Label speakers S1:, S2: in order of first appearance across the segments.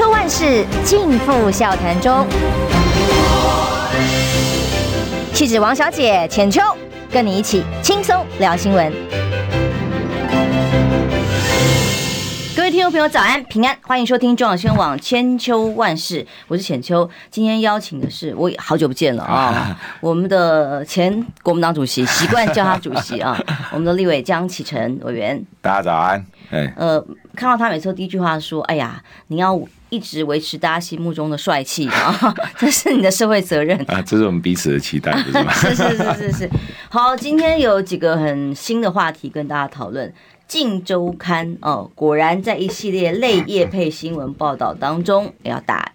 S1: 秋万事尽付笑谈中。气质王小姐浅秋，跟你一起轻松聊新闻。各位听众朋友，早安平安，欢迎收听中广新闻网千秋万事，我是浅秋。今天邀请的是我好久不见了啊，我们的前国民党主席，习惯叫他主席啊，我们的立委江启臣委员。
S2: 大家早安。
S1: 哎呃，看到他每次第一句话说：“哎呀，你要一直维持大家心目中的帅气啊，这是你的社会责任
S2: 啊，这是我们彼此的期待，是吗？”
S1: 是是是是是。好，今天有几个很新的话题跟大家讨论。《镜周刊》哦，果然在一系列类业配新闻报道当中，要打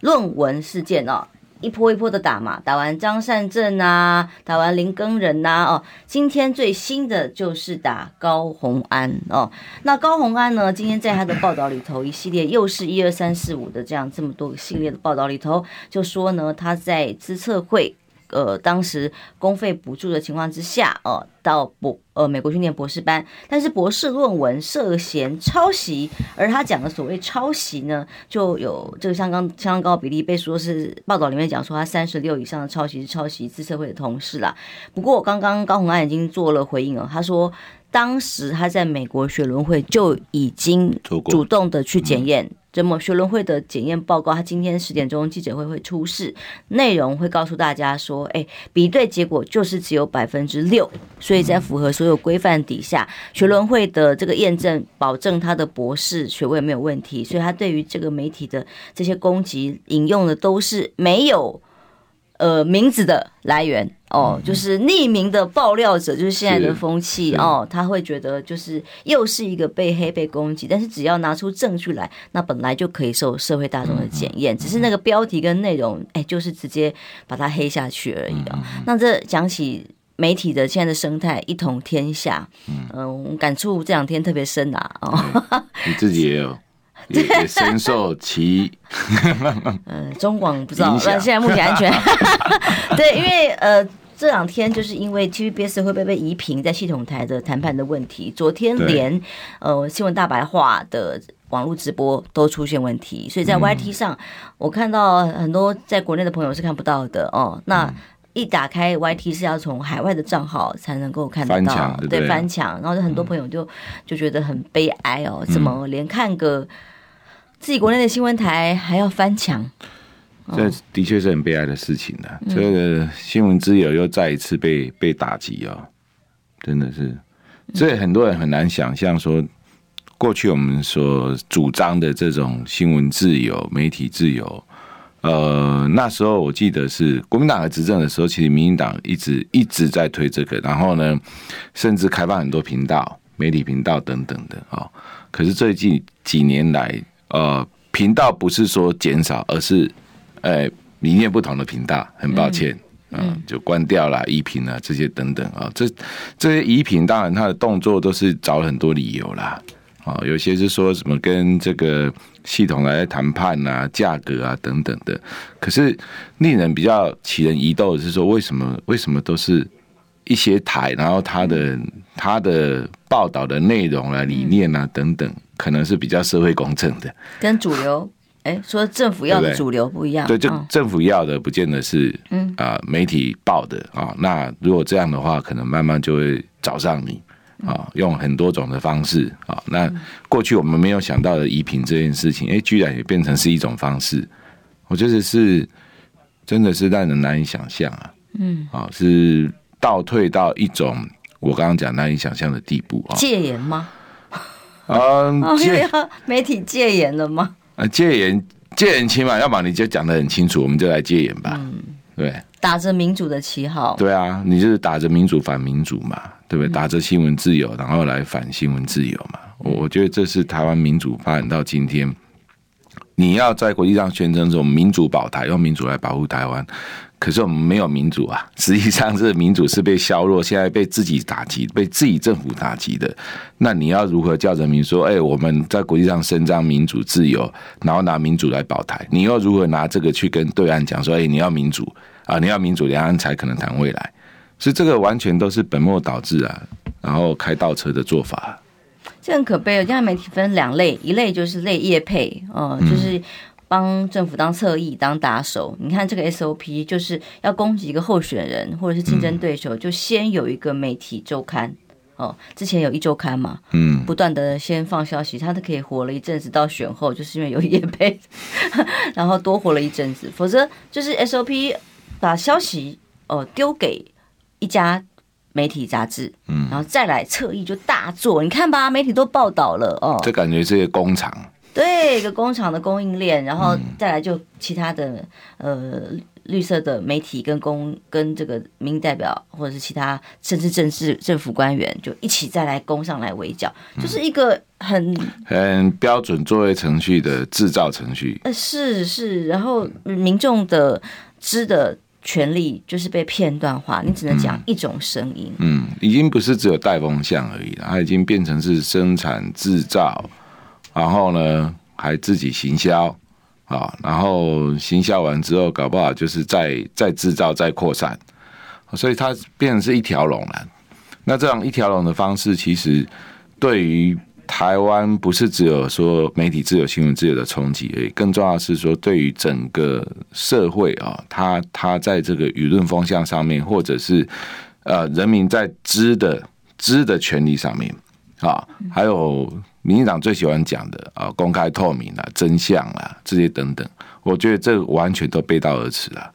S1: 论文事件哦，一波一波的打嘛，打完张善政啊，打完林耕仁呐，哦，今天最新的就是打高红安哦。那高红安呢，今天在他的报道里头，一系列又是一二三四五的这样这么多个系列的报道里头，就说呢，他在资策会。呃，当时公费补助的情况之下，呃，到博呃美国去念博士班，但是博士论文涉嫌抄袭，而他讲的所谓抄袭呢，就有这个相当相当高比例被说是报道里面讲说他三十六以上的抄袭是抄袭自社会的同事啦。不过刚刚高红安已经做了回应了，他说当时他在美国学伦会就已经主动的去检验。这么学伦会的检验报告，他今天十点钟记者会会出示，内容会告诉大家说，哎，比对结果就是只有百分之六，所以在符合所有规范底下，学伦会的这个验证保证他的博士学位没有问题，所以他对于这个媒体的这些攻击引用的都是没有。呃，名字的来源哦，就是匿名的爆料者，就是现在的风气哦，他会觉得就是又是一个被黑被攻击，但是只要拿出证据来，那本来就可以受社会大众的检验，只是那个标题跟内容，哎，就是直接把它黑下去而已啊。那这讲起媒体的现在的生态，一统天下，嗯，我感触这两天特别深啊。哦，
S2: 你自己也有。也也深受其，
S1: 嗯，中广不知道，那现在目前安全。对，因为呃，这两天就是因为 TVBS 会不会被移平在系统台的谈判的问题，昨天连呃新闻大白话的网络直播都出现问题，所以在 YT 上我看到很多在国内的朋友是看不到的哦。那一打开 YT 是要从海外的账号才能够看得到，对，翻墙，然后就很多朋友就就觉得很悲哀哦，怎么连看个。自己国内的新闻台还要翻墙，
S2: 这的确是很悲哀的事情的。这个新闻自由又再一次被被打击哦，真的是。所以很多人很难想象说，过去我们所主张的这种新闻自由、媒体自由，呃，那时候我记得是国民党在执政的时候，其实民进党一直一直在推这个，然后呢，甚至开放很多频道、媒体频道等等的啊。可是最近几年来，呃，频道不是说减少，而是，呃，理念不同的频道，很抱歉，嗯，嗯就关掉了，移频啊这些等等啊，这这些移频当然他的动作都是找很多理由啦，啊，有些是说什么跟这个系统来谈判啊，价格啊等等的，可是令人比较起人疑窦的是说，为什么为什么都是一些台，然后他的他的报道的内容啊、理念啊等等。可能是比较社会公正的，
S1: 跟主流哎说政府要的主流不一样。
S2: 对，就政府要的不见得是嗯啊媒体报的啊。那如果这样的话，可能慢慢就会找上你啊，用很多种的方式啊。那过去我们没有想到的移平这件事情，哎，居然也变成是一种方式。我觉得是真的是让人难以想象啊。嗯啊，是倒退到一种我刚刚讲难以想象的地步啊。
S1: 戒严吗？
S2: 嗯，戒
S1: 媒体戒严了吗？
S2: 啊，戒严戒严起码，要么你就讲的很清楚，我们就来戒严吧。嗯，对，
S1: 打着民主的旗号，
S2: 对啊，你就是打着民主反民主嘛，对不对？打着新闻自由，然后来反新闻自由嘛。我我觉得这是台湾民主发展到今天，你要在国际上宣称这种民主保台，用民主来保护台湾。可是我们没有民主啊！实际上，这个民主是被削弱，现在被自己打击，被自己政府打击的。那你要如何叫人民说：“哎，我们在国际上伸张民主自由，然后拿民主来保台？”你又如何拿这个去跟对岸讲说：“哎，你要民主啊，你要民主，两岸才可能谈未来。”所以这个完全都是本末倒置啊，然后开倒车的做法。
S1: 这很可悲哦。现在媒体分两类，一类就是类业配，呃，就是帮政府当侧翼、当打手。你看这个 SOP，就是要攻击一个候选人或者是竞争对手，就先有一个媒体周刊。哦，之前有一周刊嘛，嗯，不断的先放消息，他都可以活了一阵子，到选后就是因为有叶配，然后多活了一阵子。否则就是 SOP 把消息哦丢给一家媒体杂志，嗯，然后再来侧翼就大做。你看吧，媒体都报道了哦，
S2: 这感觉是一个工厂，
S1: 对，一个工厂的供应链，然后再来就其他的呃。绿色的媒体跟公跟这个民意代表或者是其他甚至政治政府官员就一起再来攻上来围剿，就是一个很
S2: 很标准作业程序的制造程序。
S1: 呃，是是，然后民众的知的权利就是被片段化，你只能讲一种声音。
S2: 嗯，已经不是只有带风向而已了，它已经变成是生产制造，然后呢还自己行销。啊，然后行销完之后，搞不好就是再再制造、再扩散，所以它变成是一条龙了。那这样一条龙的方式，其实对于台湾不是只有说媒体自由、新闻自由的冲击而已，更重要是说，对于整个社会啊，它它在这个舆论风向上面，或者是呃人民在知的知的权利上面啊，还有。民进党最喜欢讲的啊，公开透明啊，真相啊，这些等等，我觉得这完全都背道而驰了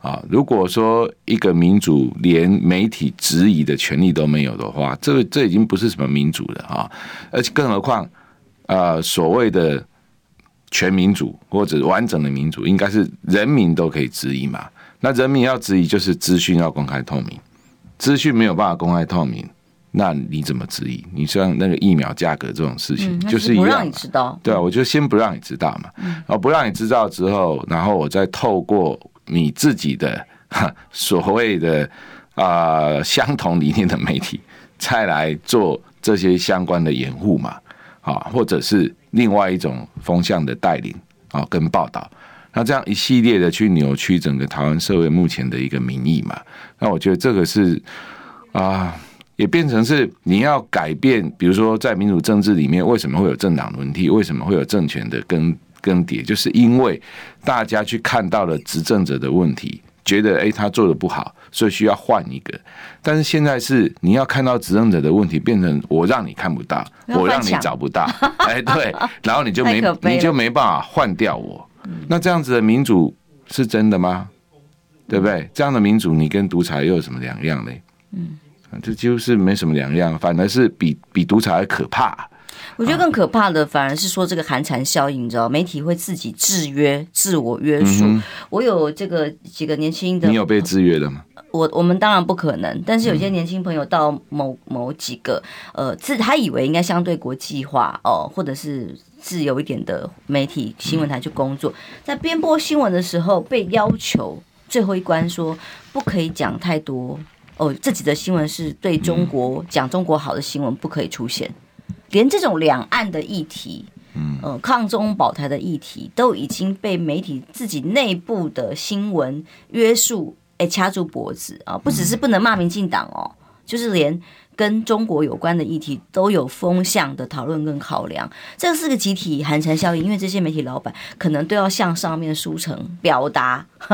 S2: 啊！如果说一个民主连媒体质疑的权利都没有的话，这个这已经不是什么民主了啊！而且更何况啊，所谓的全民主或者完整的民主，应该是人民都可以质疑嘛？那人民要质疑，就是资讯要公开透明，资讯没有办法公开透明。那你怎么质疑？你像那个疫苗价格这种事情，就是一样，不让你知道。对啊，我就先不让你知道嘛。然后不让你知道之后，然后我再透过你自己的 所谓的啊相同理念的媒体，再来做这些相关的掩护嘛。啊，或者是另外一种风向的带领啊，跟报道。那这样一系列的去扭曲整个台湾社会目前的一个民意嘛。那我觉得这个是啊。也变成是你要改变，比如说在民主政治里面，为什么会有政党轮替？为什么会有政权的更更迭？就是因为大家去看到了执政者的问题，觉得诶他做的不好，所以需要换一个。但是现在是你要看到执政者的问题，变成我让你看不到，我让你找不到，哎对，然后你就没你就没办法换掉我。那这样子的民主是真的吗？对不对？这样的民主你跟独裁又有什么两样呢？嗯。这几乎是没什么两样，反而是比比独裁还可怕。
S1: 我觉得更可怕的反而是说这个寒蝉效应，你知道，媒体会自己制约、自我约束。嗯、我有这个几个年轻的，
S2: 你有被制约的吗？
S1: 我我们当然不可能，但是有些年轻朋友到某某几个呃，自他以为应该相对国际化哦，或者是自由一点的媒体新闻台去工作，在编播新闻的时候被要求最后一关说不可以讲太多。哦，自己的新闻是对中国讲中国好的新闻不可以出现，连这种两岸的议题，嗯，呃，抗中保台的议题都已经被媒体自己内部的新闻约束，哎，掐住脖子啊！不只是不能骂民进党哦，就是连。跟中国有关的议题都有风向的讨论跟考量，这是个集体寒蝉效应，因为这些媒体老板可能都要向上面书城表达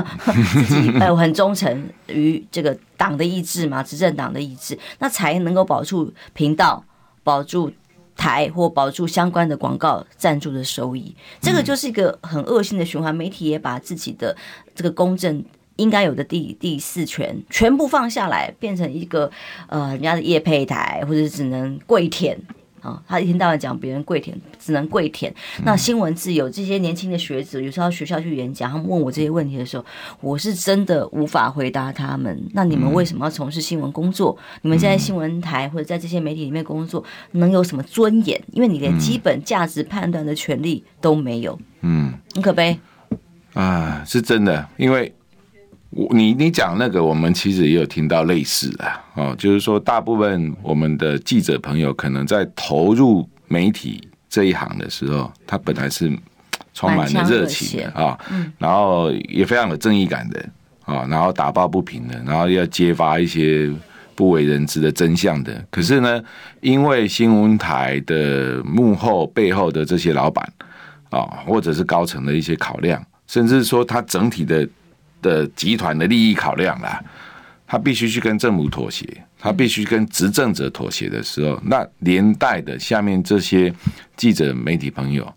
S1: 自己 呃很忠诚于这个党的意志嘛，执政党的意志，那才能够保住频道、保住台或保住相关的广告赞助的收益。这个就是一个很恶性的循环，媒体也把自己的这个公正。应该有的第第四权全部放下来，变成一个呃人家的业配台，或者只能跪舔啊。他一天到晚讲别人跪舔，只能跪舔。那新闻自由，这些年轻的学子有时候到学校去演讲，他们问我这些问题的时候，我是真的无法回答他们。那你们为什么要从事新闻工作？你们在新闻台或者在这些媒体里面工作，能有什么尊严？因为你连基本价值判断的权利都没有。嗯，很可悲
S2: 啊，是真的，因为。你你讲那个，我们其实也有听到类似的哦，就是说，大部分我们的记者朋友可能在投入媒体这一行的时候，他本来是充满了热情的啊，然后也非常有正义感的啊，然后打抱不平的，然后要揭发一些不为人知的真相的。可是呢，因为新闻台的幕后背后的这些老板啊，或者是高层的一些考量，甚至说他整体的的集团的利益考量啦，他必须去跟政府妥协，他必须跟执政者妥协的时候，那连带的下面这些记者媒体朋友。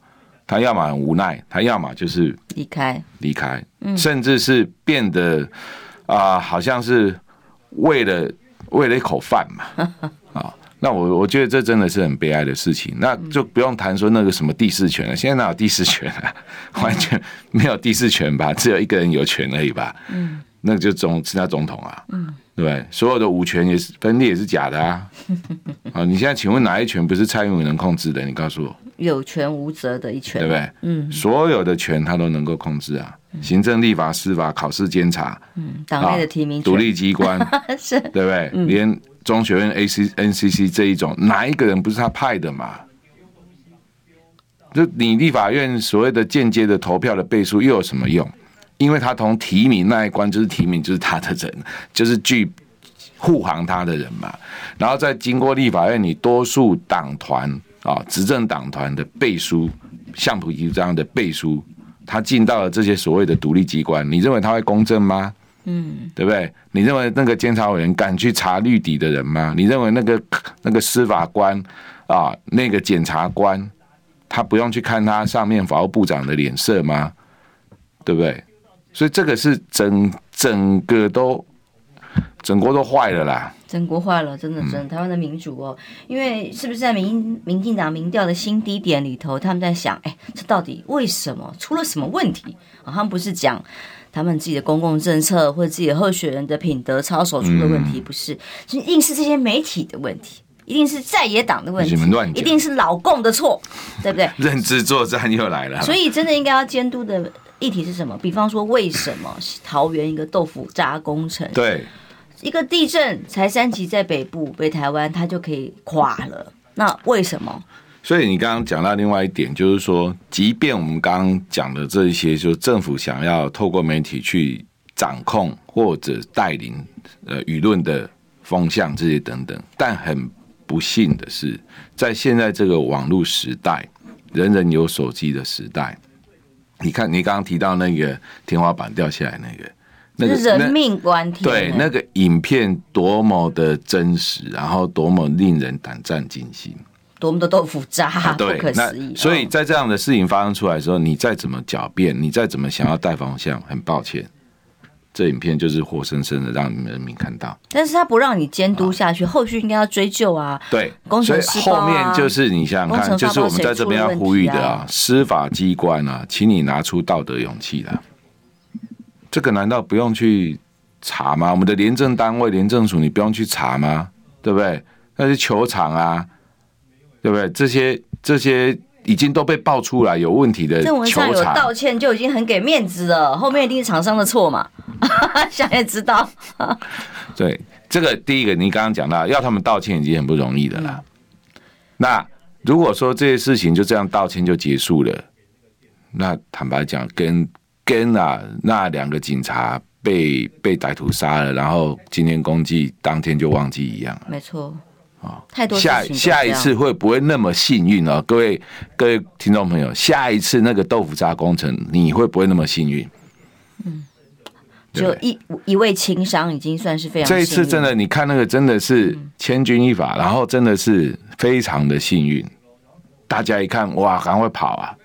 S2: 他要么很无奈，他要么就是离开，离开，甚至是变得啊、呃，好像是为了为了一口饭嘛，啊，那我我觉得这真的是很悲哀的事情。那就不用谈说那个什么第四权了，现在哪有第四权啊？完全没有第四权吧？只有一个人有权而已吧？嗯，那就总是他总统啊，嗯，对不对？所有的五权也是分裂也是假的啊。啊，你现在请问哪一权不是蔡英文能控制的？你告诉我。
S1: 有权无责的一权，
S2: 对不对？嗯，所有的权他都能够控制啊，行政、立法、司法、考试、监察，嗯，党内的提名独立机关 是，对不对？连中学院 A C N C C 这一种，哪一个人不是他派的嘛？就你立法院所谓的间接的投票的倍数又有什么用？因为他从提名那一关就是提名就是他的人，就是具护航他的人嘛。然后再经过立法院，你多数党团。啊，执政党团的背书，像普吉这样的背书，他进到了这些所谓的独立机关，你认为他会公正吗？嗯，对不对？你认为那个监察委员敢去查绿底的人吗？你认为那个那个司法官啊，那个检察官，他不用去看他上面法务部长的脸色吗？对不对？所以这个是整整个都整国都坏了啦。
S1: 整国坏了，真的，真的，台湾的民主哦，因为是不是在民民进党民调的新低点里头，他们在想，哎，这到底为什么出了什么问题啊？他们不是讲他们自己的公共政策或者自己的候选人的品德操守出了问题，不是，就一定是这些媒体的问题，一定是在野党的问题，一定是老共的错，对不对？
S2: 认知作战又来了，
S1: 所以真的应该要监督的议题是什么？比方说，为什么桃园一个豆腐渣工程？
S2: 对。
S1: 一个地震才三级，在北部北台湾，它就可以垮了。那为什么？
S2: 所以你刚刚讲到另外一点，就是说，即便我们刚刚讲的这一些，就是政府想要透过媒体去掌控或者带领呃舆论的风向这些等等，但很不幸的是，在现在这个网络时代，人人有手机的时代，你看你刚刚提到那个天花板掉下来那个。
S1: 那个、是人命关天。
S2: 对，那个影片多么的真实，然后多么令人胆战惊心，
S1: 多么的豆腐渣，
S2: 对，不可思议。所以在这样的事情发生出来的时候，你再怎么狡辩，你再怎么想要带方向，很抱歉，这影片就是活生生的让你们人民看到。
S1: 但是他不让你监督下去，后续应该要追究啊。
S2: 对，所以后面就是你想想看，就是我们在这边要呼吁的啊，司法机关啊，请你拿出道德勇气来。这个难道不用去查吗？我们的廉政单位、廉政署，你不用去查吗？对不对？那是球场啊，对不对？这些这些已经都被爆出来有问题的球场，正文上有
S1: 道歉就已经很给面子了，后面一定是厂商的错嘛？想也知道。
S2: 对，这个第一个，你刚刚讲到要他们道歉已经很不容易的了。嗯、那如果说这些事情就这样道歉就结束了，那坦白讲跟。跟啊，那两个警察被被歹徒杀了，然后今天公祭当天就忘记一样。
S1: 没错，啊，太多
S2: 下下一次会不会那么幸运啊？各位各位听众朋友，下一次那个豆腐渣工程，你会不会那么幸运？
S1: 嗯，就一一位轻伤已经算是非常。
S2: 这一次真的，你看那个真的是千钧一发，然后真的是非常的幸运。大家一看，哇，赶快跑啊！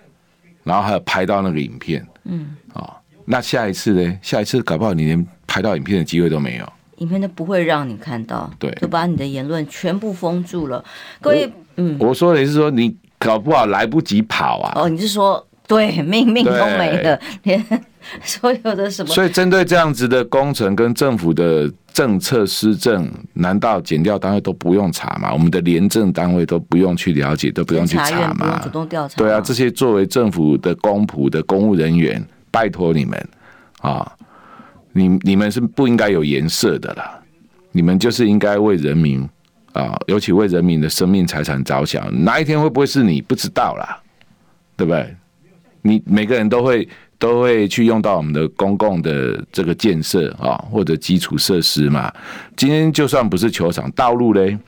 S2: 然后还有拍到那个影片。嗯，哦，那下一次呢？下一次搞不好你连拍到影片的机会都没有，
S1: 影片都不会让你看到，对，就把你的言论全部封住了。各位，嗯，
S2: 我说的是说你搞不好来不及跑啊。
S1: 哦，你是说对，命命都没了，连所有的什么？
S2: 所以针对这样子的工程跟政府的政策施政，难道检调单位都不用查吗？我们的廉政单位都不用去了解，都不用去查吗？
S1: 主动调查。
S2: 对啊，这些作为政府的公仆的公务人员，拜托你们啊，你你们是不应该有颜色的啦，你们就是应该为人民啊，尤其为人民的生命财产着想。哪一天会不会是你不知道啦？对不对？你每个人都会。都会去用到我们的公共的这个建设啊，或者基础设施嘛。今天就算不是球场，道路嘞。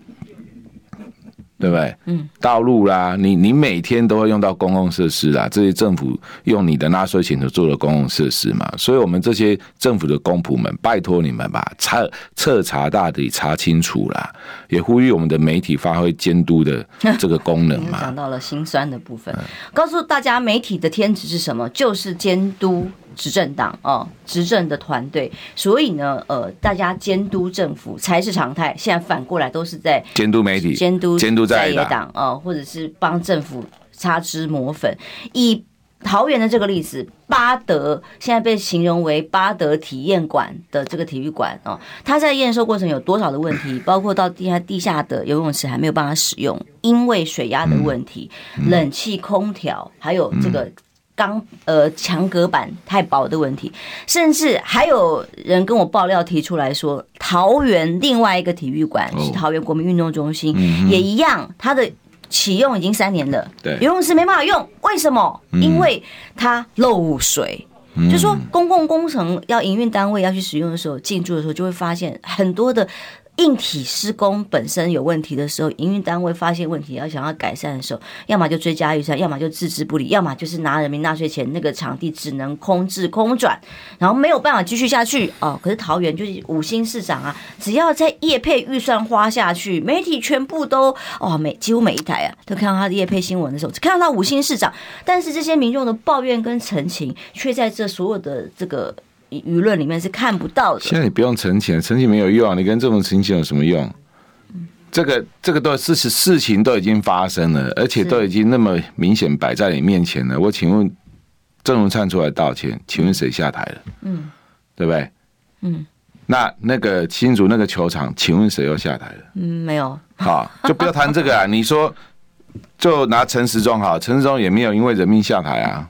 S2: 对不对？嗯，道路啦，你你每天都会用到公共设施啦，这些政府用你的纳税钱做的公共设施嘛，所以我们这些政府的公仆们，拜托你们吧，彻彻查大底，查清楚啦，也呼吁我们的媒体发挥监督的 这个功能嘛。
S1: 讲到了心酸的部分，告诉大家媒体的天职是什么？就是监督。执政党哦，执政的团队，所以呢，呃，大家监督政府才是常态。现在反过来都是在
S2: 监督媒体、
S1: 监督
S2: 监督在
S1: 野党哦，或者是帮政府擦脂抹粉。以桃园的这个例子，巴德现在被形容为巴德体验馆的这个体育馆哦，它在验收过程有多少的问题？包括到地下地下的游泳池还没有办法使用，因为水压的问题，冷气、空调，还有这个。钢呃墙隔板太薄的问题，甚至还有人跟我爆料提出来说，桃园另外一个体育馆是桃园国民运动中心，也一样，它的启用已经三年了，对，游泳池没办法用，为什么？因为它漏水。就说公共工程要营运单位要去使用的时候，进驻的时候就会发现很多的。硬体施工本身有问题的时候，营运单位发现问题要想要改善的时候，要么就追加预算，要么就置之不理，要么就是拿人民纳税钱，那个场地只能空置空转，然后没有办法继续下去哦。可是桃园就是五星市长啊，只要在业配预算花下去，媒体全部都哦每几乎每一台啊都看到他的业配新闻的时候，只看到他五星市长，但是这些民众的抱怨跟陈情，却在这所有的这个。舆论里面是看不到的。
S2: 现在你不用澄清，澄清没有用。你跟这种澄清有什么用？这个这个都事实事情都已经发生了，而且都已经那么明显摆在你面前了。我请问郑文灿出来道歉，请问谁下台了？嗯，对不对？嗯，那那个新竹那个球场，请问谁又下台了？
S1: 嗯，没有。
S2: 好，就不要谈这个啊。你说，就拿陈时中好，陈时中也没有因为人命下台啊。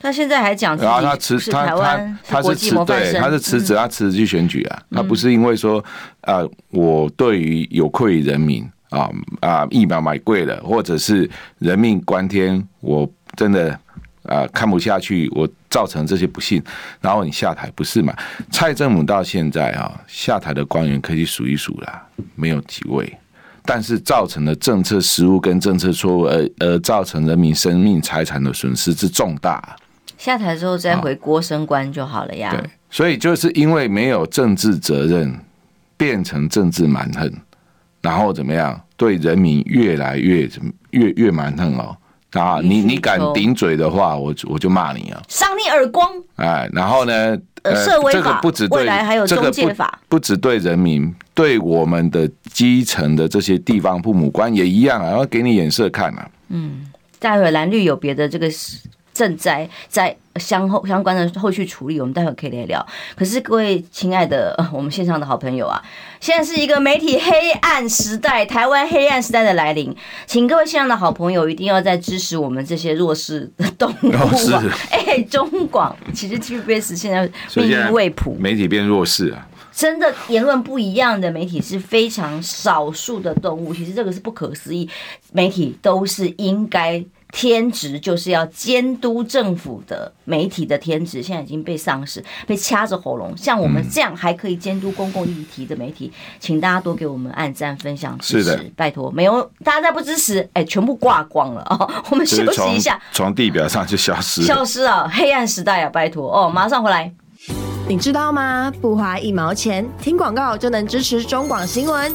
S1: 他现在还讲，然后他辞他他他是辞对，
S2: 他是辞职，他辞职去选举啊。他不是因为说，呃，我对于有愧于人民啊啊，疫苗买贵了，或者是人命关天，我真的啊看不下去，我造成这些不幸，然后你下台不是嘛？蔡政府到现在啊下台的官员可以数一数了，没有几位，但是造成的政策失误跟政策错误，而而造成人民生命财产的损失之重大。
S1: 下台之后再回锅升官就好了呀。
S2: 对，所以就是因为没有政治责任，变成政治蛮横，然后怎么样？对人民越来越越越蛮横哦。啊，你你敢顶嘴的话，我我就骂你啊，
S1: 赏你耳光。
S2: 哎，然后呢？呃，这个不止对，
S1: 未来还有中介法，
S2: 不止对人民，对我们的基层的这些地方父母官也一样啊，要给你眼色看啊。
S1: 嗯，待会蓝绿有别的这个。正在在相后相关的后续处理，我们待会可以来聊。可是各位亲爱的我们线上的好朋友啊，现在是一个媒体黑暗时代，台湾黑暗时代的来临，请各位线上的好朋友一定要在支持我们这些弱势的动物 啊！哎、欸，中广其实 TVBS 现在命运未卜，
S2: 媒体变弱势啊！
S1: 真的言论不一样的媒体是非常少数的动物，其实这个是不可思议，媒体都是应该。天职就是要监督政府的媒体的天职，现在已经被丧失，被掐着喉咙。像我们这样还可以监督公共议题的媒体，请大家多给我们按赞、分享、支持，拜托。没有大家再不支持，哎、欸，全部挂光了哦。我们休息一下，
S2: 从地表上就消失，
S1: 消失啊！黑暗时代啊，拜托哦，马上回来。
S3: 你知道吗？不花一毛钱，听广告就能支持中广新闻。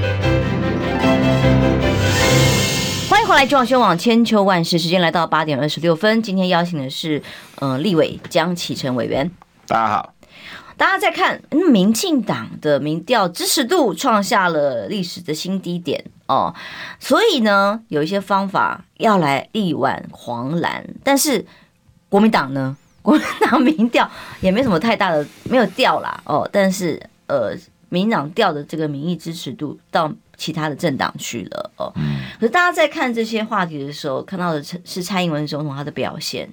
S1: 后来，中广新闻网千秋万世，时间来到八点二十六分。今天邀请的是，呃，立委江启臣委员。
S2: 大家好，
S1: 大家在看，民进党的民调支持度创下了历史的新低点哦。所以呢，有一些方法要来力挽狂澜，但是国民党呢，国民党民调也没什么太大的，没有掉啦哦。但是呃，民党调的这个民意支持度到。其他的政党去了哦。可是大家在看这些话题的时候，看到的是蔡英文总统他的表现，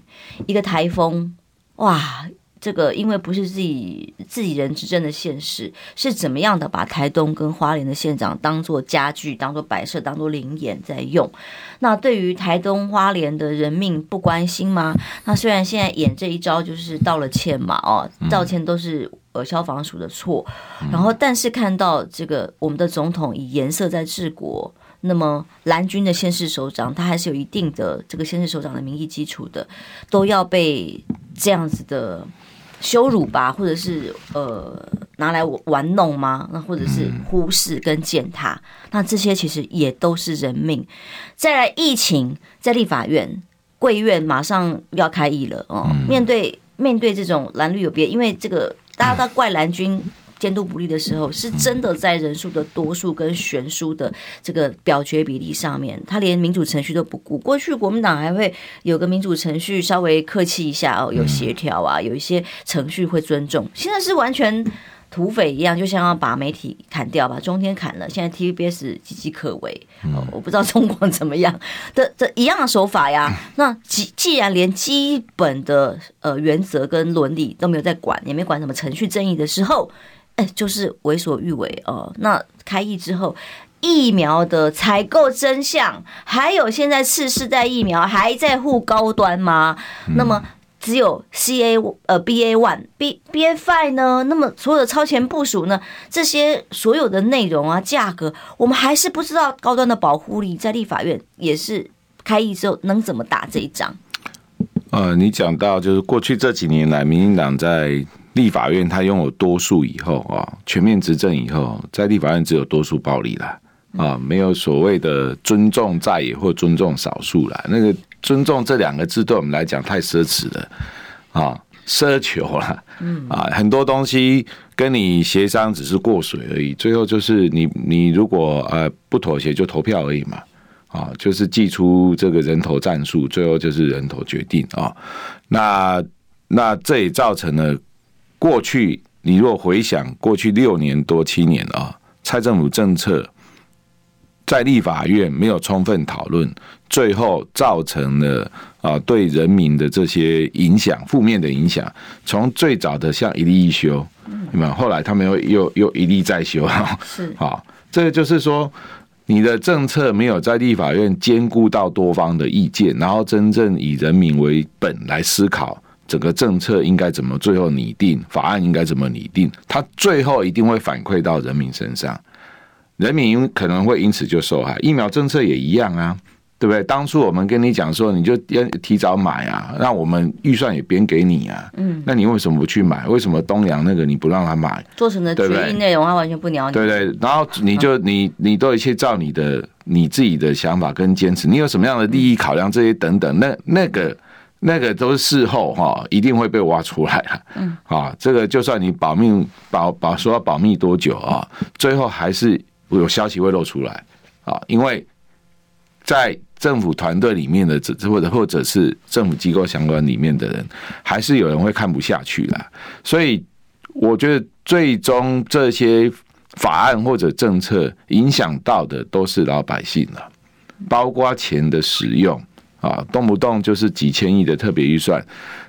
S1: 一个台风，哇！这个因为不是自己自己人执政的现实，是怎么样的把台东跟花莲的县长当做家具、当做摆设、当做灵眼在用？那对于台东花莲的人命不关心吗？那虽然现在演这一招就是道了歉嘛，哦，道歉都是呃消防署的错，然后但是看到这个我们的总统以颜色在治国，那么蓝军的县市首长他还是有一定的这个县市首长的民意基础的，都要被这样子的。羞辱吧，或者是呃拿来玩弄吗？那或者是忽视跟践踏，那这些其实也都是人命。再来疫情，在立法院贵院马上要开议了哦。面对面对这种蓝绿有别，因为这个大家在怪蓝军。监督不力的时候，是真的在人数的多数跟悬殊的这个表决比例上面，他连民主程序都不顾。过去国民党还会有个民主程序稍微客气一下哦，有协调啊，有一些程序会尊重。现在是完全土匪一样，就像要把媒体砍掉，把中天砍了，现在 TVBS 岌岌可危。哦，我不知道中广怎么样的这一样的手法呀。那既既然连基本的呃原则跟伦理都没有在管，也没管什么程序正义的时候。哎，就是为所欲为哦。那开议之后，疫苗的采购真相，还有现在次世代疫苗还在护高端吗？嗯、那么只有 C A 呃 B A one B B A five 呢？那么所有的超前部署呢？这些所有的内容啊，价格，我们还是不知道高端的保护力，在立法院也是开议之后能怎么打这一仗？
S2: 呃，你讲到就是过去这几年来，民进党在。立法院他拥有多数以后啊，全面执政以后，在立法院只有多数暴力了啊，没有所谓的尊重在野或尊重少数了。那个尊重这两个字对我们来讲太奢侈了啊，奢求了啊，很多东西跟你协商只是过水而已，最后就是你你如果呃不妥协就投票而已嘛啊，就是祭出这个人头战术，最后就是人头决定啊。那那这也造成了。过去，你若回想过去六年多七年啊，蔡政府政策在立法院没有充分讨论，最后造成了啊对人民的这些影响，负面的影响。从最早的像一例一修，那么后来他们又又又一例再修，是 啊，这个就是说，你的政策没有在立法院兼顾到多方的意见，然后真正以人民为本来思考。整个政策应该怎么最后拟定，法案应该怎么拟定，它最后一定会反馈到人民身上，人民可能会因此就受害。疫苗政策也一样啊，对不对？当初我们跟你讲说，你就要提早买啊，让我们预算也编给你啊，嗯，那你为什么不去买？为什么东阳那个你不让他买？
S1: 做成的决议内容他完全不鸟你，
S2: 对对，然后你就你你都一切照你的你自己的想法跟坚持，你有什么样的利益考量这些等等，那那个。那个都是事后哈，一定会被挖出来啊。嗯，啊，这个就算你保命保保说要保密多久啊，最后还是有消息会露出来啊。因为在政府团队里面的或者或者是政府机构相关里面的人，还是有人会看不下去啦。所以我觉得最终这些法案或者政策影响到的都是老百姓了，包括钱的使用。啊，动不动就是几千亿的特别预算，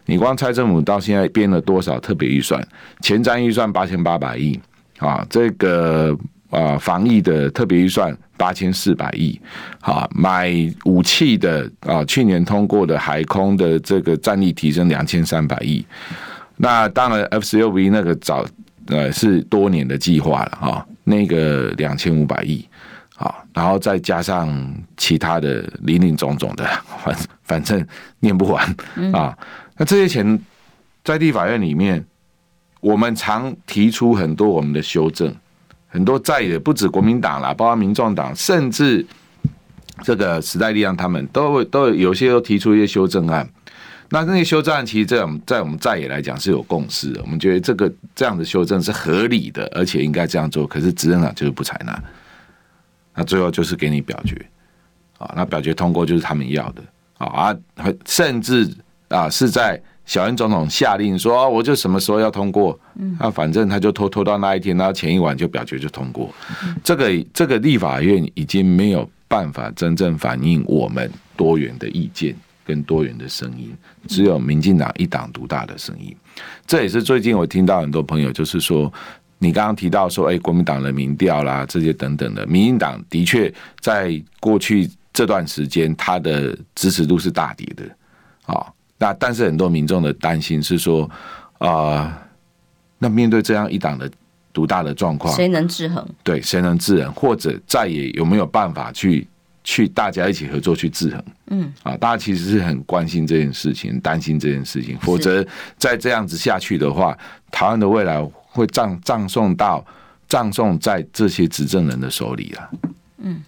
S2: 你光蔡政府到现在编了多少特别预算？前瞻预算八千八百亿啊，这个啊防疫的特别预算八千四百亿，啊买武器的啊去年通过的海空的这个战力提升两千三百亿，那当然 F 十六 V 那个早呃是多年的计划了哈，那个两千五百亿。啊，然后再加上其他的林林总总的，反 反正念不完啊。那这些钱在立法院里面，我们常提出很多我们的修正，很多在野不止国民党啦，包括民众党，甚至这个时代力量，他们都都有些都提出一些修正案。那那些修正案，其实在我们在我们在野来讲是有共识的，我们觉得这个这样的修正是合理的，而且应该这样做。可是执政党就是不采纳。那最后就是给你表决，啊，那表决通过就是他们要的，啊，甚至啊是在小英总统下令说，我就什么时候要通过，那反正他就拖拖到那一天，然后前一晚就表决就通过。这个这个立法院已经没有办法真正反映我们多元的意见跟多元的声音，只有民进党一党独大的声音。这也是最近我听到很多朋友就是说，你刚刚提到说，哎，国民党的民调啦，这些等等的，民进党的确在过去这段时间，他的支持度是大跌的，啊。那但是很多民众的担心是说，啊、呃，那面对这样一党的独大的状况，
S1: 谁能制衡？
S2: 对，谁能制衡？或者再也有没有办法去去大家一起合作去制衡？嗯，啊，大家其实是很关心这件事情，担心这件事情。否则再这样子下去的话，台湾的未来会葬葬送到葬送在这些执政人的手里啊。嗯。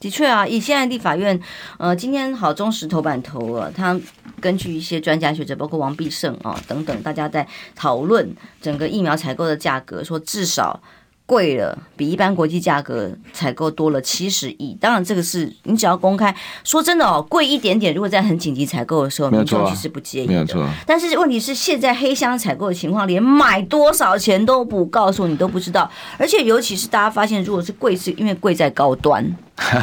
S1: 的确啊，以现在立法院，呃，今天好中时头版头啊，他根据一些专家学者，包括王必胜啊等等，大家在讨论整个疫苗采购的价格，说至少。贵了，比一般国际价格采购多了七十亿。当然，这个是你只要公开说真的哦，贵一点点。如果在很紧急采购的时候，民众其实不介意的。
S2: 没有错。
S1: 但是问题是，现在黑箱采购的情况，连买多少钱都不告诉你，都不知道。而且，尤其是大家发现，如果是贵，是因为贵在高端，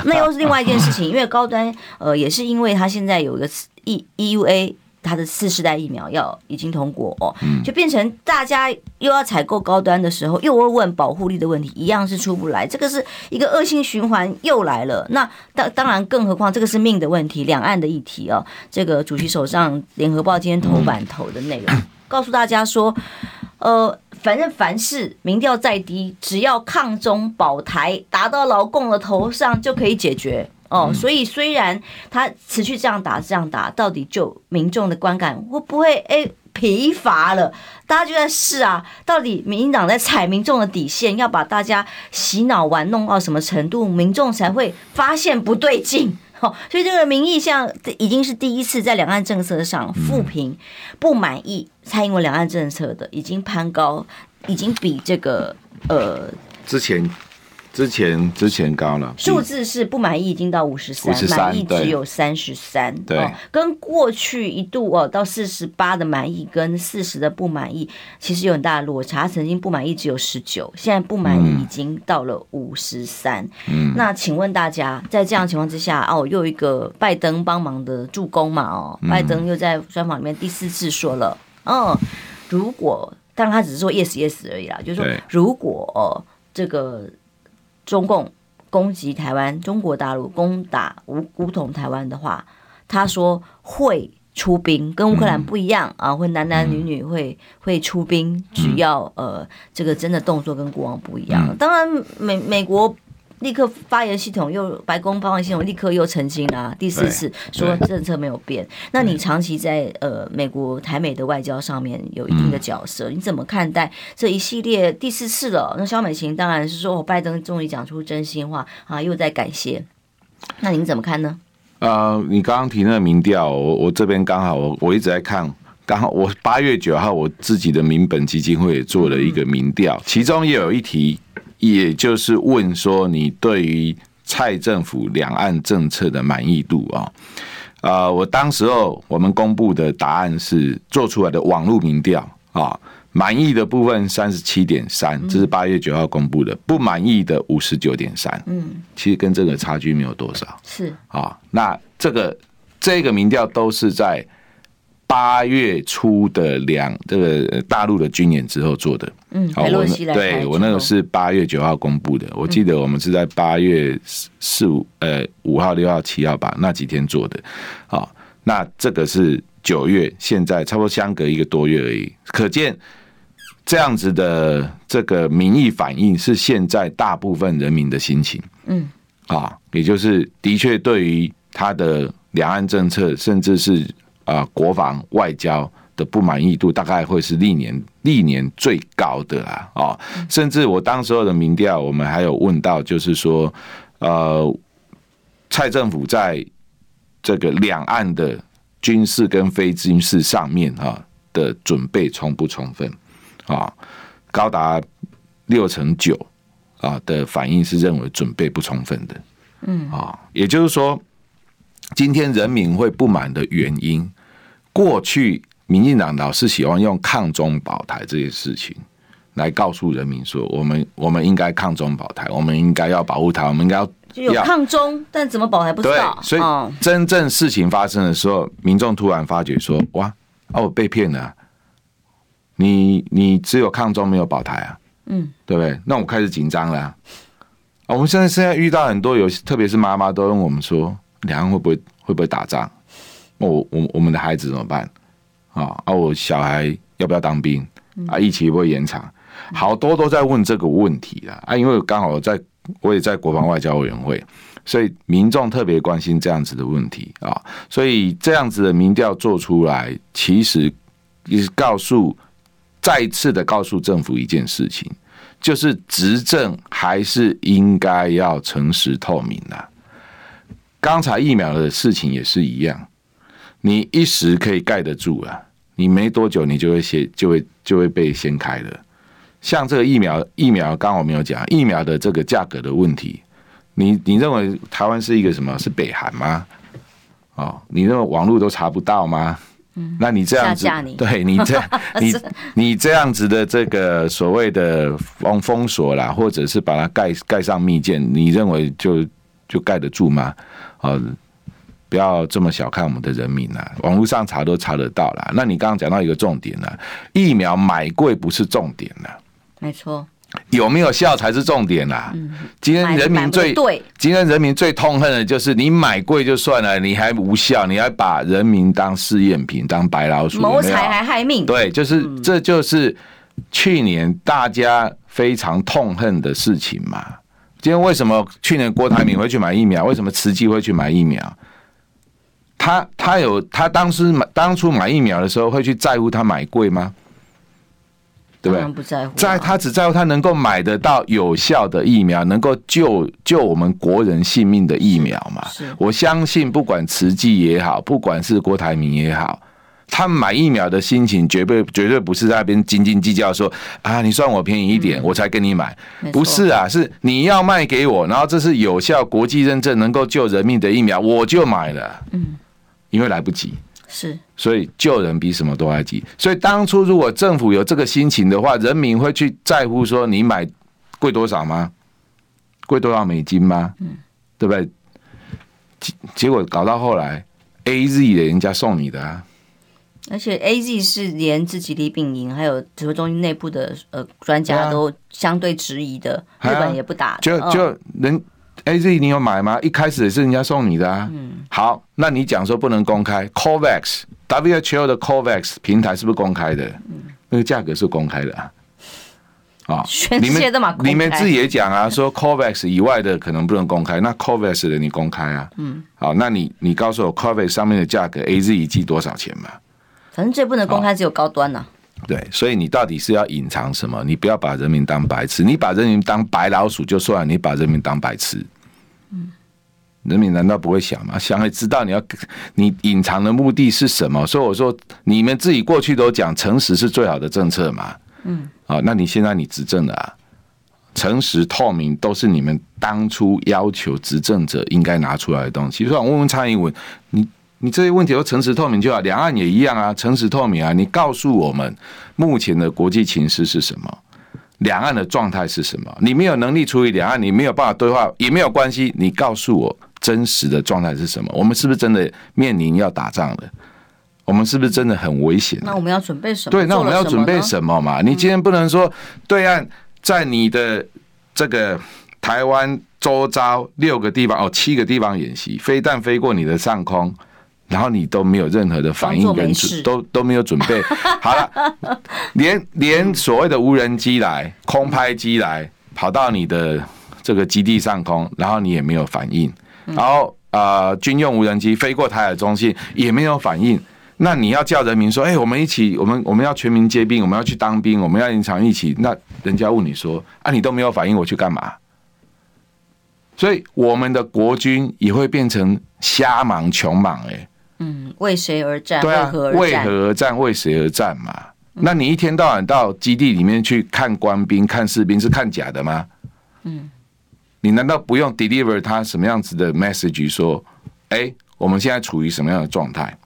S1: 那又是另外一件事情。因为高端，呃，也是因为它现在有一个 E EUA。它的四世代疫苗要已经通过哦，就变成大家又要采购高端的时候，又会问保护力的问题，一样是出不来，这个是一个恶性循环又来了。那当当然，更何况这个是命的问题，两岸的议题哦。这个主席手上，《联合报》今天头版头的内容，告诉大家说，呃，反正凡事民调再低，只要抗中保台，达到老共的头上就可以解决。哦，所以虽然他持续这样打这样打，到底就民众的观感会不会诶疲乏了？大家就在试啊，到底民进党在踩民众的底线，要把大家洗脑玩弄到什么程度，民众才会发现不对劲？哦，所以这个民意像已经是第一次在两岸政策上负评不满意蔡英文两岸政策的，已经攀高，已经比这个呃
S2: 之前。之前之前高了，
S1: 数字是不满意已经到五十三，满意只有三十三，对，跟过去一度哦到四十八的满意跟四十的不满意，其实有很大的落差。曾经不满意只有十九，现在不满意已经到了五十三。嗯，那请问大家，在这样情况之下，哦，又一个拜登帮忙的助攻嘛，哦，拜登又在专访里面第四次说了，嗯，如果当然他只是说 yes yes 而已啦，就是说如果哦这个。中共攻击台湾，中国大陆攻打武武统台湾的话，他说会出兵，跟乌克兰不一样啊，会男男女女会会出兵，只要呃这个真的动作跟国王不一样。当然美美国。立刻发言系统又白宫发言系统立刻又澄清了，第四次说政策没有变。那你长期在呃美国台美的外交上面有一定的角色，你怎么看待这一系列第四次了？那萧美琴当然是说，我拜登终于讲出真心话啊，又在感谢。那您怎么看呢？
S2: 呃，你刚刚提那个民调，我我这边刚好我我一直在看，刚好我八月九号我自己的民本基金会也做了一个民调，其中也有一题。也就是问说，你对于蔡政府两岸政策的满意度啊？啊，我当时候我们公布的答案是做出来的网络民调啊，满意的部分三十七点三，这是八月九号公布的，不满意的五十九点三，嗯，其实跟这个差距没有多少，
S1: 是。
S2: 啊，那这个这个民调都是在。八月初的两这个大陆的军演之后做的，
S1: 嗯，
S2: 好，我对我那个是八月九号公布的，我记得我们是在八月四五呃五号六号七号吧那几天做的，好，那这个是九月，现在差不多相隔一个多月而已，可见这样子的这个民意反应是现在大部分人民的心情，嗯，啊，也就是的确对于他的两岸政策，甚至是。啊，国防外交的不满意度大概会是历年历年最高的啊！哦，甚至我当时候的民调，我们还有问到，就是说，呃，蔡政府在这个两岸的军事跟非军事上面啊的准备充不充分啊？高达六成九啊的反应是认为准备不充分的，嗯啊，也就是说，今天人民会不满的原因。过去民进党老是喜欢用抗中保台这些事情来告诉人民说，我们我们应该抗中保台，我们应该要保护台，我们应该要
S1: 就有抗中，但怎么保台不知道。
S2: 所以真正事情发生的时候，民众突然发觉说，哇，哦，我被骗了，你你只有抗中没有保台啊，嗯，对不对？那我开始紧张了。我们现在现在遇到很多有，特别是妈妈都问我们说，两岸会不会会不会打仗？我我我们的孩子怎么办？啊啊！我小孩要不要当兵？啊，疫情会不会延长？好多都在问这个问题啊！啊，因为刚好在我也在国防外交委员会，所以民众特别关心这样子的问题啊。所以这样子的民调做出来，其实也是告诉再次的告诉政府一件事情，就是执政还是应该要诚实透明的。刚才疫苗的事情也是一样。你一时可以盖得住啊，你没多久你就会先就会就会被掀开了。像这个疫苗，疫苗刚刚我没有讲疫苗的这个价格的问题，你你认为台湾是一个什么？是北韩吗？哦，你认为网络都查不到吗？嗯，那你这样子，你对你这 你你这样子的这个所谓的封封锁啦，或者是把它盖盖上密件，你认为就就盖得住吗？啊、哦？不要这么小看我们的人民啊！网络上查都查得到啦。那你刚刚讲到一个重点呢，疫苗买贵不是重点呢。
S1: 没错，
S2: 有没有效才是重点啦。今天人民最对，今天人民最痛恨的就是你买贵就算了，你还无效，你还把人民当试验品，当白老鼠，
S1: 谋财还害命。
S2: 对，就是这就是去年大家非常痛恨的事情嘛。今天为什么去年郭台铭会去买疫苗？为什么慈济会去买疫苗？他他有他当时买当初买疫苗的时候会去在乎他买贵吗？对不对？
S1: 不在乎，
S2: 在他只在乎他能够买得到有效的疫苗，能够救救我们国人性命的疫苗嘛。我相信不管慈济也好，不管是郭台铭也好，他买疫苗的心情绝对绝对不是在那边斤斤计较说啊，你算我便宜一点，我才跟你买。不是啊，是你要卖给我，然后这是有效国际认证能够救人命的疫苗，我就买了。嗯。因为来不及，
S1: 是，
S2: 所以救人比什么都还急。所以当初如果政府有这个心情的话，人民会去在乎说你买贵多少吗？贵多少美金吗？嗯，对不对？结结果搞到后来，AZ 的人家送你的啊，
S1: 而且 AZ 是连自己李秉银还有指挥中心内部的呃专家都相对质疑的，日本也不打，
S2: 就就人。A Z 你有买吗？一开始也是人家送你的啊。嗯。好，那你讲说不能公开，COVAX W H O 的 COVAX 平台是不是公开的？嗯。那个价格是公开的啊。啊。
S1: 全世界都嘛公开。
S2: 你们自己也讲啊，说 COVAX 以外的可能不能公开，那 COVAX 的你公开啊。嗯。好，那你你告诉我 COVAX 上面的价格，A Z 一剂多少钱嘛？
S1: 反正最不能公开只有高端呐。
S2: 对，所以你到底是要隐藏什么？你不要把人民当白痴，你把人民当白老鼠就算了，你把人民当白痴，嗯，人民难道不会想吗？想也知道你要你隐藏的目的是什么？所以我说，你们自己过去都讲诚实是最好的政策嘛，嗯，啊，那你现在你执政了啊，诚实透明都是你们当初要求执政者应该拿出来的东西。所以我问问蔡英文，你。你这些问题都诚实透明就好，两岸也一样啊，诚实透明啊。你告诉我们目前的国际情势是什么？两岸的状态是什么？你没有能力处理两岸，你没有办法对话也没有关系。你告诉我真实的状态是什么？我们是不是真的面临要打仗了？我们是不是真的很危险？
S1: 那我们要准备什么？
S2: 对，那我们要准备什么嘛？你今天不能说对岸在你的这个台湾周遭六个地方哦，七个地方演习，飞弹飞过你的上空。然后你都没有任何的反应跟准，都都没有准备好了，连连所谓的无人机来、空拍机来，跑到你的这个基地上空，然后你也没有反应。然后呃，军用无人机飞过台海中心也没有反应。那你要叫人民说，哎，我们一起，我们我们要全民皆兵，我们要去当兵，我们要延长一起。那人家问你说，啊，你都没有反应，我去干嘛？所以我们的国军也会变成瞎忙穷忙，哎。
S1: 嗯，为谁而战？
S2: 对啊，为何而战？为谁而战嘛？那你一天到晚到基地里面去看官兵、看士兵，是看假的吗？嗯，你难道不用 deliver 他什么样子的 message 说，哎，我们现在处于什么样的状态？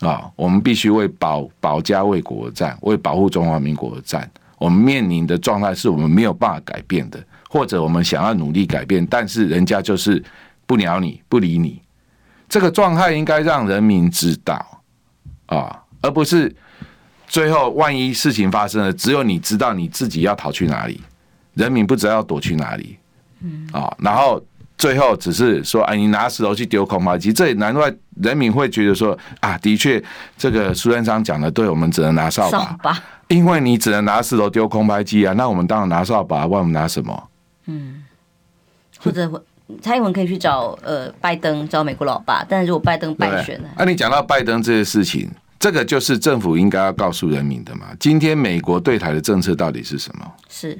S2: 啊，我们必须为保保家卫国而战，为保护中华民国而战。我们面临的状态是我们没有办法改变的，或者我们想要努力改变，但是人家就是不鸟你，不理你。这个状态应该让人民知道啊，而不是最后万一事情发生了，只有你知道你自己要逃去哪里，人民不知道要躲去哪里。嗯啊，然后。最后只是说，哎，你拿石头去丢空拍机，这也难怪人民会觉得说，啊，的确，这个苏贞昌讲的对，我们只能拿扫把，因为你只能拿石头丢空拍机啊，那我们当然拿扫把，问我们拿什么？嗯，
S1: 或者蔡英文可以去找呃拜登，找美国老爸，但是如果拜登败选呢，
S2: 那、啊、你讲到拜登这些事情，这个就是政府应该要告诉人民的嘛？今天美国对台的政策到底是什么？
S1: 是。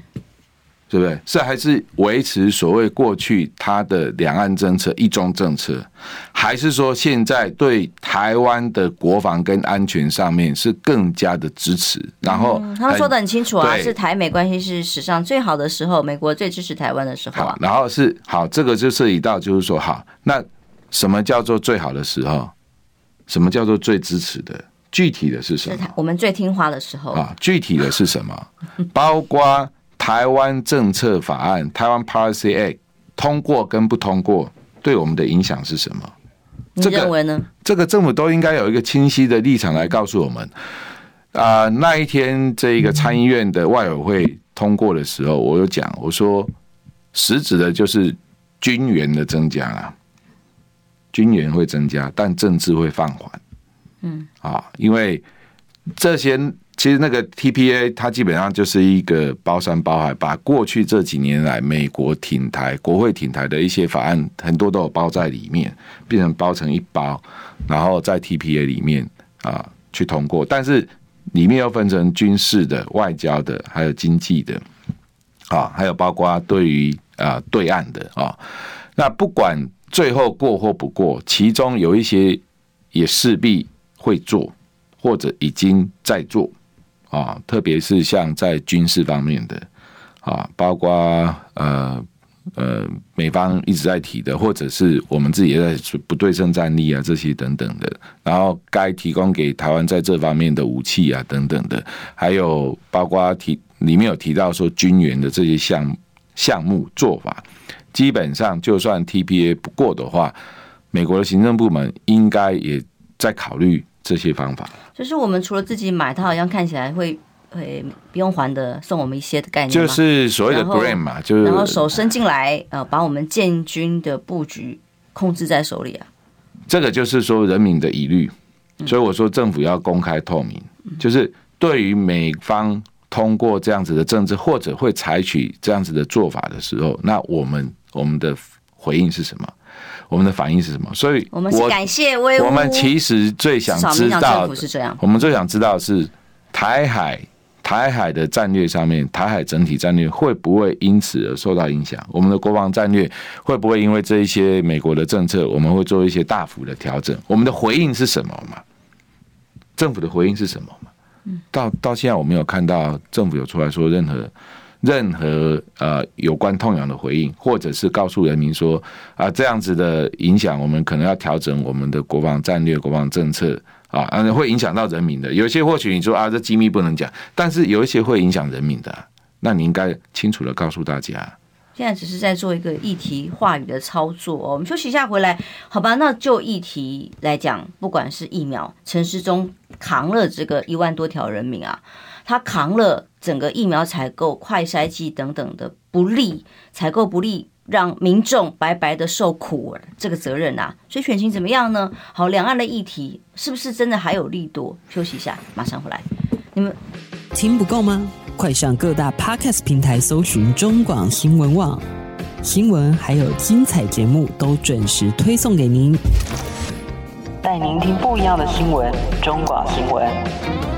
S2: 对不对？是还是维持所谓过去他的两岸政策、一中政策，还是说现在对台湾的国防跟安全上面是更加的支持？然后、
S1: 嗯、他们说的很清楚啊，是台美关系是史上最好的时候，美国最支持台湾的时候啊。
S2: 然后是好，这个就涉及到就是说，好，那什么叫做最好的时候？什么叫做最支持的？具体的是什么？
S1: 我们最听话的时候啊？
S2: 具体的是什么？包括。台湾政策法案，台湾 Policy Act 通过跟不通过，对我们的影响是什么？
S1: 你认为呢？
S2: 这个政府都应该有一个清晰的立场来告诉我们。啊、呃，那一天这个参议院的外委会通过的时候，我有讲，我说实质的就是军援的增加啊，军援会增加，但政治会放缓。嗯，啊，因为这些。其实那个 TPA 它基本上就是一个包山包海，把过去这几年来美国挺台、国会挺台的一些法案，很多都有包在里面，变成包成一包，然后在 TPA 里面啊去通过。但是里面又分成军事的、外交的，还有经济的啊，还有包括对于啊对岸的啊。那不管最后过或不过，其中有一些也势必会做，或者已经在做。啊，特别是像在军事方面的啊，包括呃呃美方一直在提的，或者是我们自己也在不对称战力啊这些等等的，然后该提供给台湾在这方面的武器啊等等的，还有包括提里面有提到说军援的这些项项目做法，基本上就算 TPA 不过的话，美国的行政部门应该也在考虑。这些方法，
S1: 就是我们除了自己买，它好像看起来会会不用还的，送我们一些的概念，
S2: 就是所谓的 grant 嘛，就是
S1: 然后手伸进来，呃，把我们建军的布局控制在手里啊。
S2: 这个就是说人民的疑虑，所以我说政府要公开透明，就是对于美方通过这样子的政治，或者会采取这样子的做法的时候，那我们我们的回应是什么？我们的反应是什么？所以，
S1: 我们是感谢威武。
S2: 我们其实最想知道的，我们最想知道是台海台海的战略上面，台海整体战略会不会因此而受到影响？我们的国防战略会不会因为这一些美国的政策，我们会做一些大幅的调整？我们的回应是什么嘛？政府的回应是什么嘛？到到现在我没有看到政府有出来说任何。任何呃有关痛痒的回应，或者是告诉人民说啊、这样子的影响，我们可能要调整我们的国防战略、国防政策啊，嗯，会影响到人民的。有些或许你说啊，这机密不能讲，但是有一些会影响人民的，那你应该清楚的告诉大家。
S1: 现在只是在做一个议题话语的操作。我们休息一下回来，好吧？那就议题来讲，不管是疫苗，陈时中扛了这个一万多条人命啊。他扛了整个疫苗采购、快筛剂等等的不利采购不利，让民众白白的受苦这个责任啊，所以选情怎么样呢？好，两岸的议题是不是真的还有利多？休息一下，马上回来。你们
S4: 听不够吗？快上各大 Podcast 平台搜寻中广新闻网新闻，还有精彩节目都准时推送给您，带您听不一样的新闻。中广新
S5: 闻。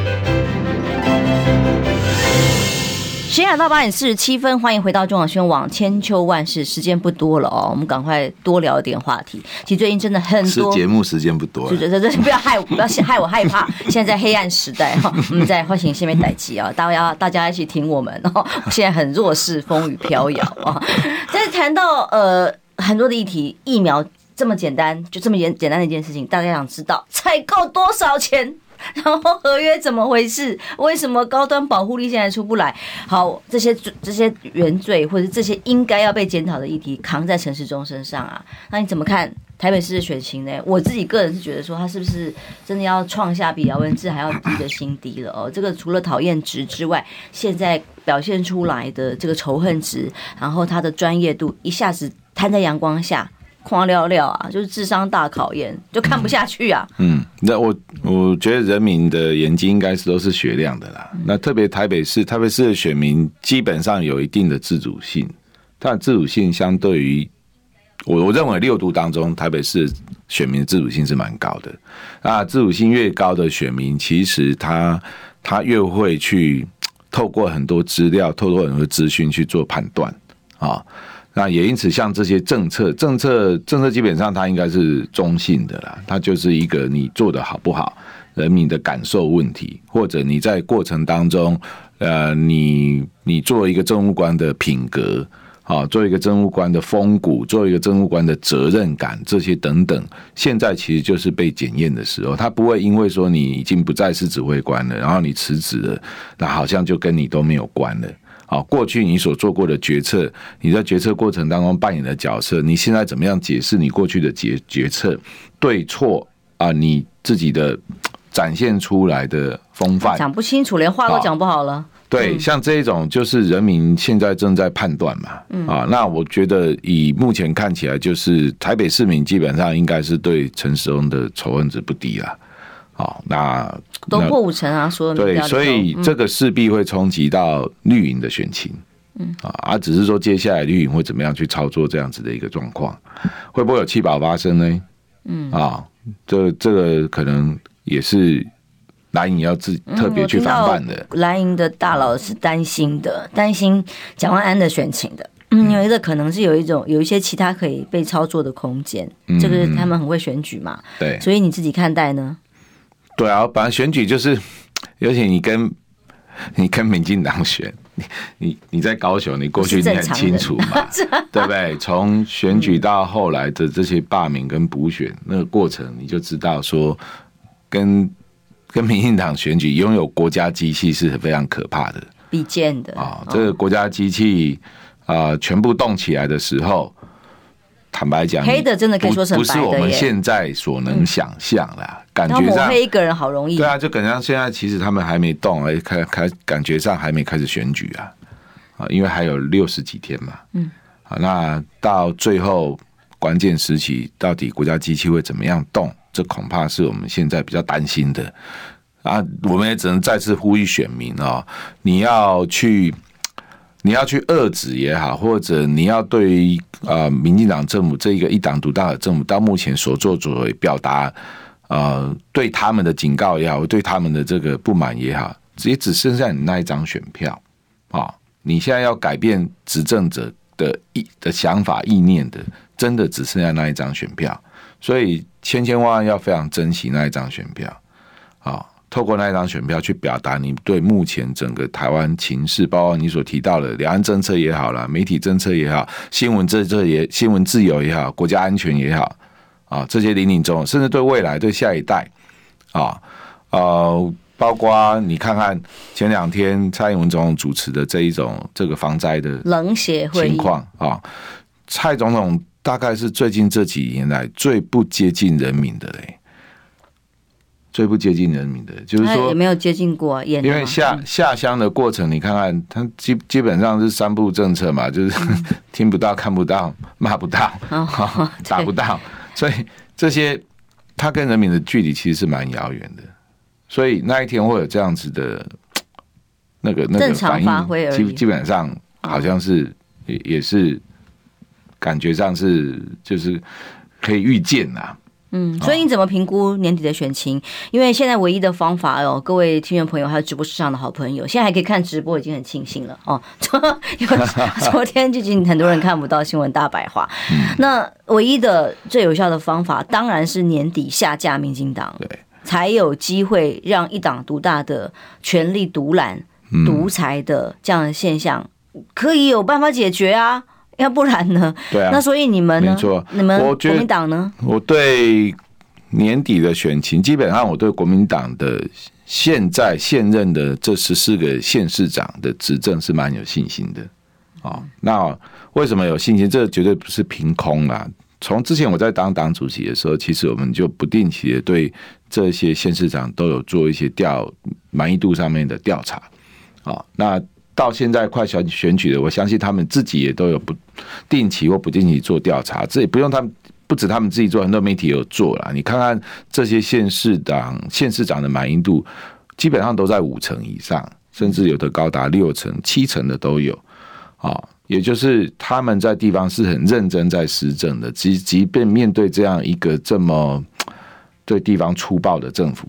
S1: 时间来到八点四十七分，欢迎回到中广新闻网千秋万世，时间不多了哦，我们赶快多聊一点话题。其实最近真的很多，
S2: 节目时间不多，
S1: 是是是不要害我，不要害我害怕。现在在黑暗时代哈，我们在唤醒下面待机啊，大家要大家一起听我们哦。现在很弱势，风雨飘摇啊。但是谈到呃很多的议题，疫苗这么简单，就这么简简单的一件事情，大家想知道采购多少钱？然后合约怎么回事？为什么高端保护力现在出不来？好，这些这些原罪或者这些应该要被检讨的议题，扛在陈时中身上啊？那你怎么看台北市的选情呢？我自己个人是觉得说，他是不是真的要创下比姚文智还要低的新低了？哦，这个除了讨厌值之外，现在表现出来的这个仇恨值，然后他的专业度一下子摊在阳光下。夸聊聊啊，就是智商大考验，就看不下去啊。
S2: 嗯，那我我觉得人民的眼睛应该是都是雪亮的啦。那特别台北市，台北市的选民基本上有一定的自主性，但自主性相对于我我认为六度当中，台北市选民的自主性是蛮高的。啊，自主性越高的选民，其实他他越会去透过很多资料，透过很多资讯去做判断啊。那也因此，像这些政策，政策，政策基本上它应该是中性的啦，它就是一个你做的好不好，人民的感受问题，或者你在过程当中，呃，你你做一个政务官的品格，啊，做一个政务官的风骨，做一个政务官的责任感，这些等等，现在其实就是被检验的时候，他不会因为说你已经不再是指挥官了，然后你辞职了，那好像就跟你都没有关了。好，过去你所做过的决策，你在决策过程当中扮演的角色，你现在怎么样解释你过去的决决策对错啊？你自己的展现出来的风范
S1: 讲不清楚，连话都讲不好了。
S2: 对，像这种就是人民现在正在判断嘛。嗯啊，那我觉得以目前看起来，就是台北市民基本上应该是对陈时中的仇恨值不低了。好，那
S1: 都破五成啊，说
S2: 对，所以这个势必会冲击到绿营的选情，嗯。啊，而只是说接下来绿营会怎么样去操作这样子的一个状况，会不会有弃保发生呢？嗯。啊，这这个可能也是蓝营要自特别去防范的。
S1: 蓝营的大佬是担心的，担心蒋万安的选情的，嗯，因为这可能是有一种有一些其他可以被操作的空间，这个他们很会选举嘛，
S2: 对，
S1: 所以你自己看待呢？
S2: 对啊，本来选举就是，尤其你跟你跟民进党选，你你你在高雄，你过去你很清楚嘛，对不对？从选举到后来的这些罢免跟补选那个过程，你就知道说，跟跟民进党选举拥有国家机器是非常可怕的，
S1: 比见的
S2: 啊！这个国家机器啊，全部动起来的时候。坦白讲，
S1: 黑的真的可以说成白，
S2: 不是我们现在所能想象的。感觉上
S1: 黑一个人好容易。
S2: 对啊，就感觉上现在其实他们还没动，哎，开开感觉上还没开始选举啊，啊，因为还有六十几天嘛。嗯，好，那到最后关键时期，到底国家机器会怎么样动？这恐怕是我们现在比较担心的啊。我们也只能再次呼吁选民哦，你要去。你要去遏制也好，或者你要对于啊，民进党政府这一个一党独大的政府到目前所做作为表达呃对他们的警告也好，对他们的这个不满也好，也只剩下你那一张选票啊！你现在要改变执政者的意的想法意念的，真的只剩下那一张选票，所以千千万万要非常珍惜那一张选票！透过那一张选票去表达你对目前整个台湾情势，包括你所提到的两岸政策也好啦，媒体政策也好，新闻政策也新闻自由也好，国家安全也好，啊，这些林林总总，甚至对未来对下一代，啊，呃，包括你看看前两天蔡英文总统主持的这一种这个防灾的
S1: 冷血情况
S2: 啊，蔡总统大概是最近这几年来最不接近人民的嘞。最不接近人民的，就是说
S1: 也没有接近过，因
S2: 为下下乡的过程，你看看他基基本上是三步政策嘛，就是 听不到、看不到、骂不到、打不到，所以这些他跟人民的距离其实是蛮遥远的。所以那一天会有这样子的 那个那个反应，基基本上好像是也也是感觉上是就是可以预见呐。
S1: 嗯，所以你怎么评估年底的选情？因为现在唯一的方法哦，各位听众朋友还有直播室上的好朋友，现在还可以看直播，已经很庆幸了哦。因 为昨天最近很多人看不到新闻大白话，那唯一的最有效的方法，当然是年底下架民进党，对，才有机会让一党独大的权力独揽、独裁的这样的现象可以有办法解决啊。要不然呢？
S2: 对啊，
S1: 那所以你们呢？
S2: 没错，
S1: 你们国民党呢？
S2: 我对年底的选情，基本上我对国民党的现在现任的这十四个县市长的执政是蛮有信心的。哦，那为什么有信心？这绝对不是凭空啦。从之前我在当党主席的时候，其实我们就不定期的对这些县市长都有做一些调满意度上面的调查。哦，那。到现在快选选举了，我相信他们自己也都有不定期或不定期做调查，这也不用他们，不止他们自己做，很多媒体有做了。你看看这些县市长、县市长的满意度，基本上都在五成以上，甚至有的高达六成、七成的都有。啊，也就是他们在地方是很认真在施政的，即即便面对这样一个这么对地方粗暴的政府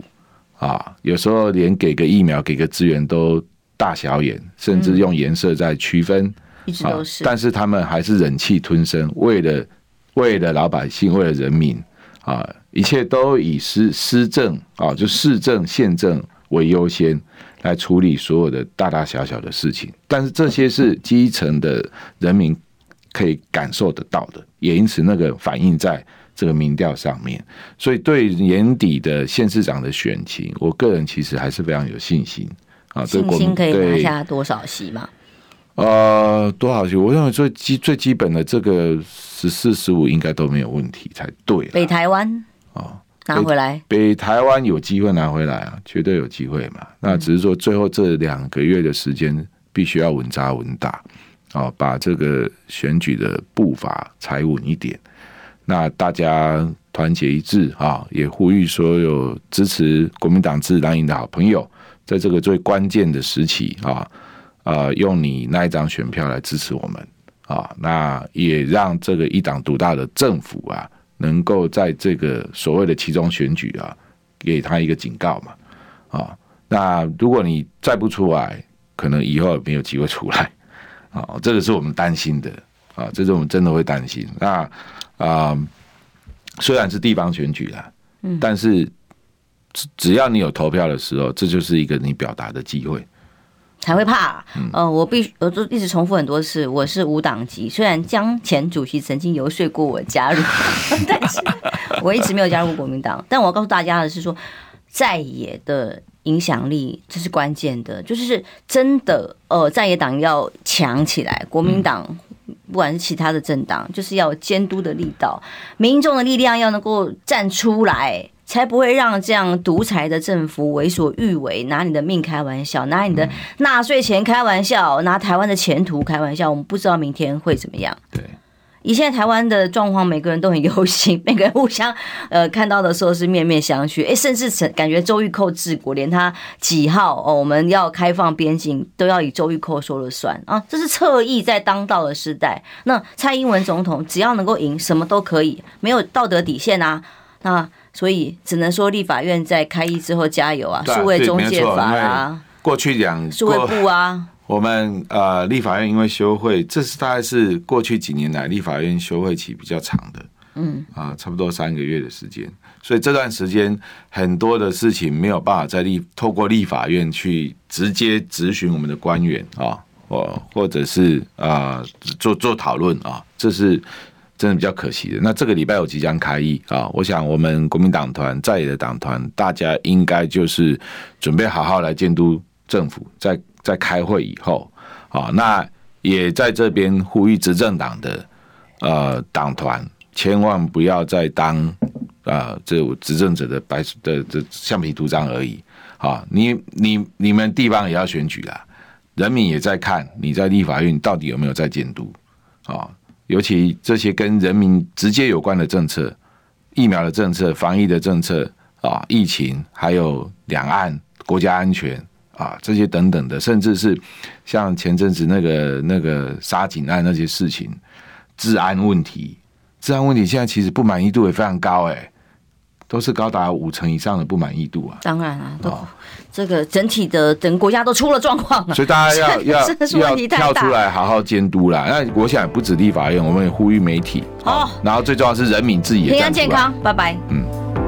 S2: 啊，有时候连给个疫苗、给个资源都。大小眼，甚至用颜色在区分，
S1: 嗯，一直都是。
S2: 但是他们还是忍气吞声，为了为了老百姓，为了人民啊，一切都以施施政啊，就市政县政为优先来处理所有的大大小小的事情。但是这些是基层的人民可以感受得到的，也因此那个反映在这个民调上面。所以对年底的县市长的选情，我个人其实还是非常有信心。啊，
S1: 信心可以拿下多少席嘛？
S2: 呃，多少席？我认为最基最基本的这个十四十五应该都没有问题才对。
S1: 北台湾啊，拿回来。
S2: 北台湾有机会拿回来啊，绝对有机会嘛。那只是说最后这两个月的时间必须要稳扎稳打啊，把这个选举的步伐踩稳一点。那大家团结一致啊，也呼吁所有支持国民党自然赢的好朋友。在这个最关键的时期啊，呃，用你那一张选票来支持我们啊，那也让这个一党独大的政府啊，能够在这个所谓的其中选举啊，给他一个警告嘛啊。那如果你再不出来，可能以后也没有机会出来啊。这个是我们担心的啊，这是我们真的会担心。那啊，虽然是地方选举啦，嗯，但是。只要你有投票的时候，这就是一个你表达的机会，
S1: 才会怕、呃，我必须，我都一直重复很多次，我是无党籍。虽然江前主席曾经游说过我加入，但是我一直没有加入国民党。但我要告诉大家的是说，在野的影响力这是关键的，就是真的，呃，在野党要强起来，国民党不管是其他的政党，就是要监督的力道，民众的力量要能够站出来。才不会让这样独裁的政府为所欲为，拿你的命开玩笑，拿你的纳税钱开玩笑，拿台湾的前途开玩笑。我们不知道明天会怎么样。
S2: 对，
S1: 以现在台湾的状况，每个人都很忧心，每个人互相呃看到的时候是面面相觑。哎，甚至感觉周玉蔻治国，连他几号哦，我们要开放边境都要以周玉蔻说了算啊！这是侧翼在当道的时代。那蔡英文总统只要能够赢，什么都可以，没有道德底线啊。那所以只能说立法院在开议之后加油啊！数位中介法啊，
S2: 过去讲
S1: 数位部啊，
S2: 我们呃立法院因为休会，这是大概是过去几年来立法院休会期比较长的，嗯啊，差不多三个月的时间，所以这段时间很多的事情没有办法在立透过立法院去直接质询我们的官员啊，或或者是啊做做讨论啊，这是。真的比较可惜的。那这个礼拜我即将开议啊，我想我们国民党团在野的党团，大家应该就是准备好好来监督政府。在在开会以后啊，那也在这边呼吁执政党的呃党团，千万不要再当啊这执政者的白的这橡皮图章而已啊！你你你们地方也要选举啦，人民也在看你在立法院到底有没有在监督啊。尤其这些跟人民直接有关的政策，疫苗的政策、防疫的政策啊，疫情，还有两岸国家安全啊，这些等等的，甚至是像前阵子那个那个杀警案那些事情，治安问题，治安问题现在其实不满意度也非常高哎，都是高达五成以上的不满意度啊。
S1: 当然啊，都、
S2: 哦
S1: 这个整体的整个国家都出了状况了，
S2: 所以大家要 要要跳出来好好监督啦。那我想不止立法院，我们也呼吁媒体
S1: 哦
S2: 然后最重要是人民自己也
S1: 平安健康，拜拜。
S2: 嗯。